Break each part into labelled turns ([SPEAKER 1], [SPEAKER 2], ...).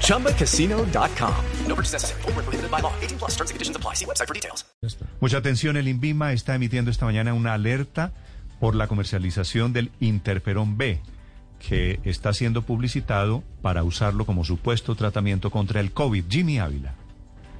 [SPEAKER 1] ChumbaCasino.com. No purchase necessary. Full prohibited by law. 18 plus terms and conditions apply. See website for details.
[SPEAKER 2] Mucha atención. El INVIMA está emitiendo esta mañana una alerta por la comercialización del interferón B, que está siendo publicitado para usarlo como supuesto tratamiento contra el COVID. Jimmy Ávila.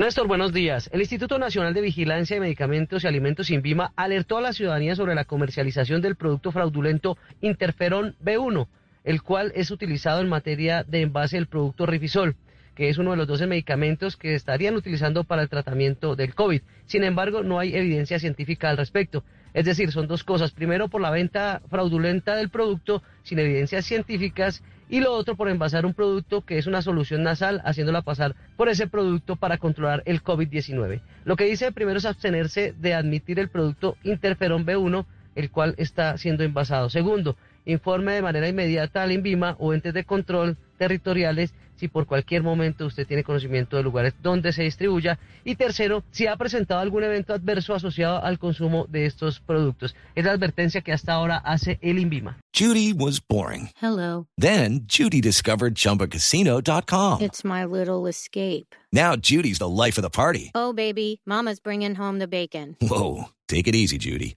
[SPEAKER 3] Néstor, buenos días. El Instituto Nacional de Vigilancia de Medicamentos y Alimentos INVIMA alertó a la ciudadanía sobre la comercialización del producto fraudulento Interferón B1, el cual es utilizado en materia de envase del producto Rifisol, que es uno de los 12 medicamentos que estarían utilizando para el tratamiento del COVID. Sin embargo, no hay evidencia científica al respecto. Es decir, son dos cosas. Primero, por la venta fraudulenta del producto sin evidencias científicas y lo otro por envasar un producto que es una solución nasal, haciéndola pasar por ese producto para controlar el COVID-19. Lo que dice primero es abstenerse de admitir el producto Interferón B1, el cual está siendo envasado. Segundo, informe de manera inmediata al INVIMA o entes de control territoriales si por cualquier momento usted tiene conocimiento de lugares donde se distribuya. Y tercero, si ha presentado algún evento adverso asociado al consumo de estos productos. Es la advertencia que hasta ahora hace el INVIMA.
[SPEAKER 4] Judy was boring.
[SPEAKER 5] Hello.
[SPEAKER 4] Then Judy discovered chumbacasino.com.
[SPEAKER 5] It's my little escape.
[SPEAKER 4] Now Judy's the life of the party.
[SPEAKER 5] Oh, baby, Mama's bringing home the bacon.
[SPEAKER 4] Whoa. Take it easy, Judy.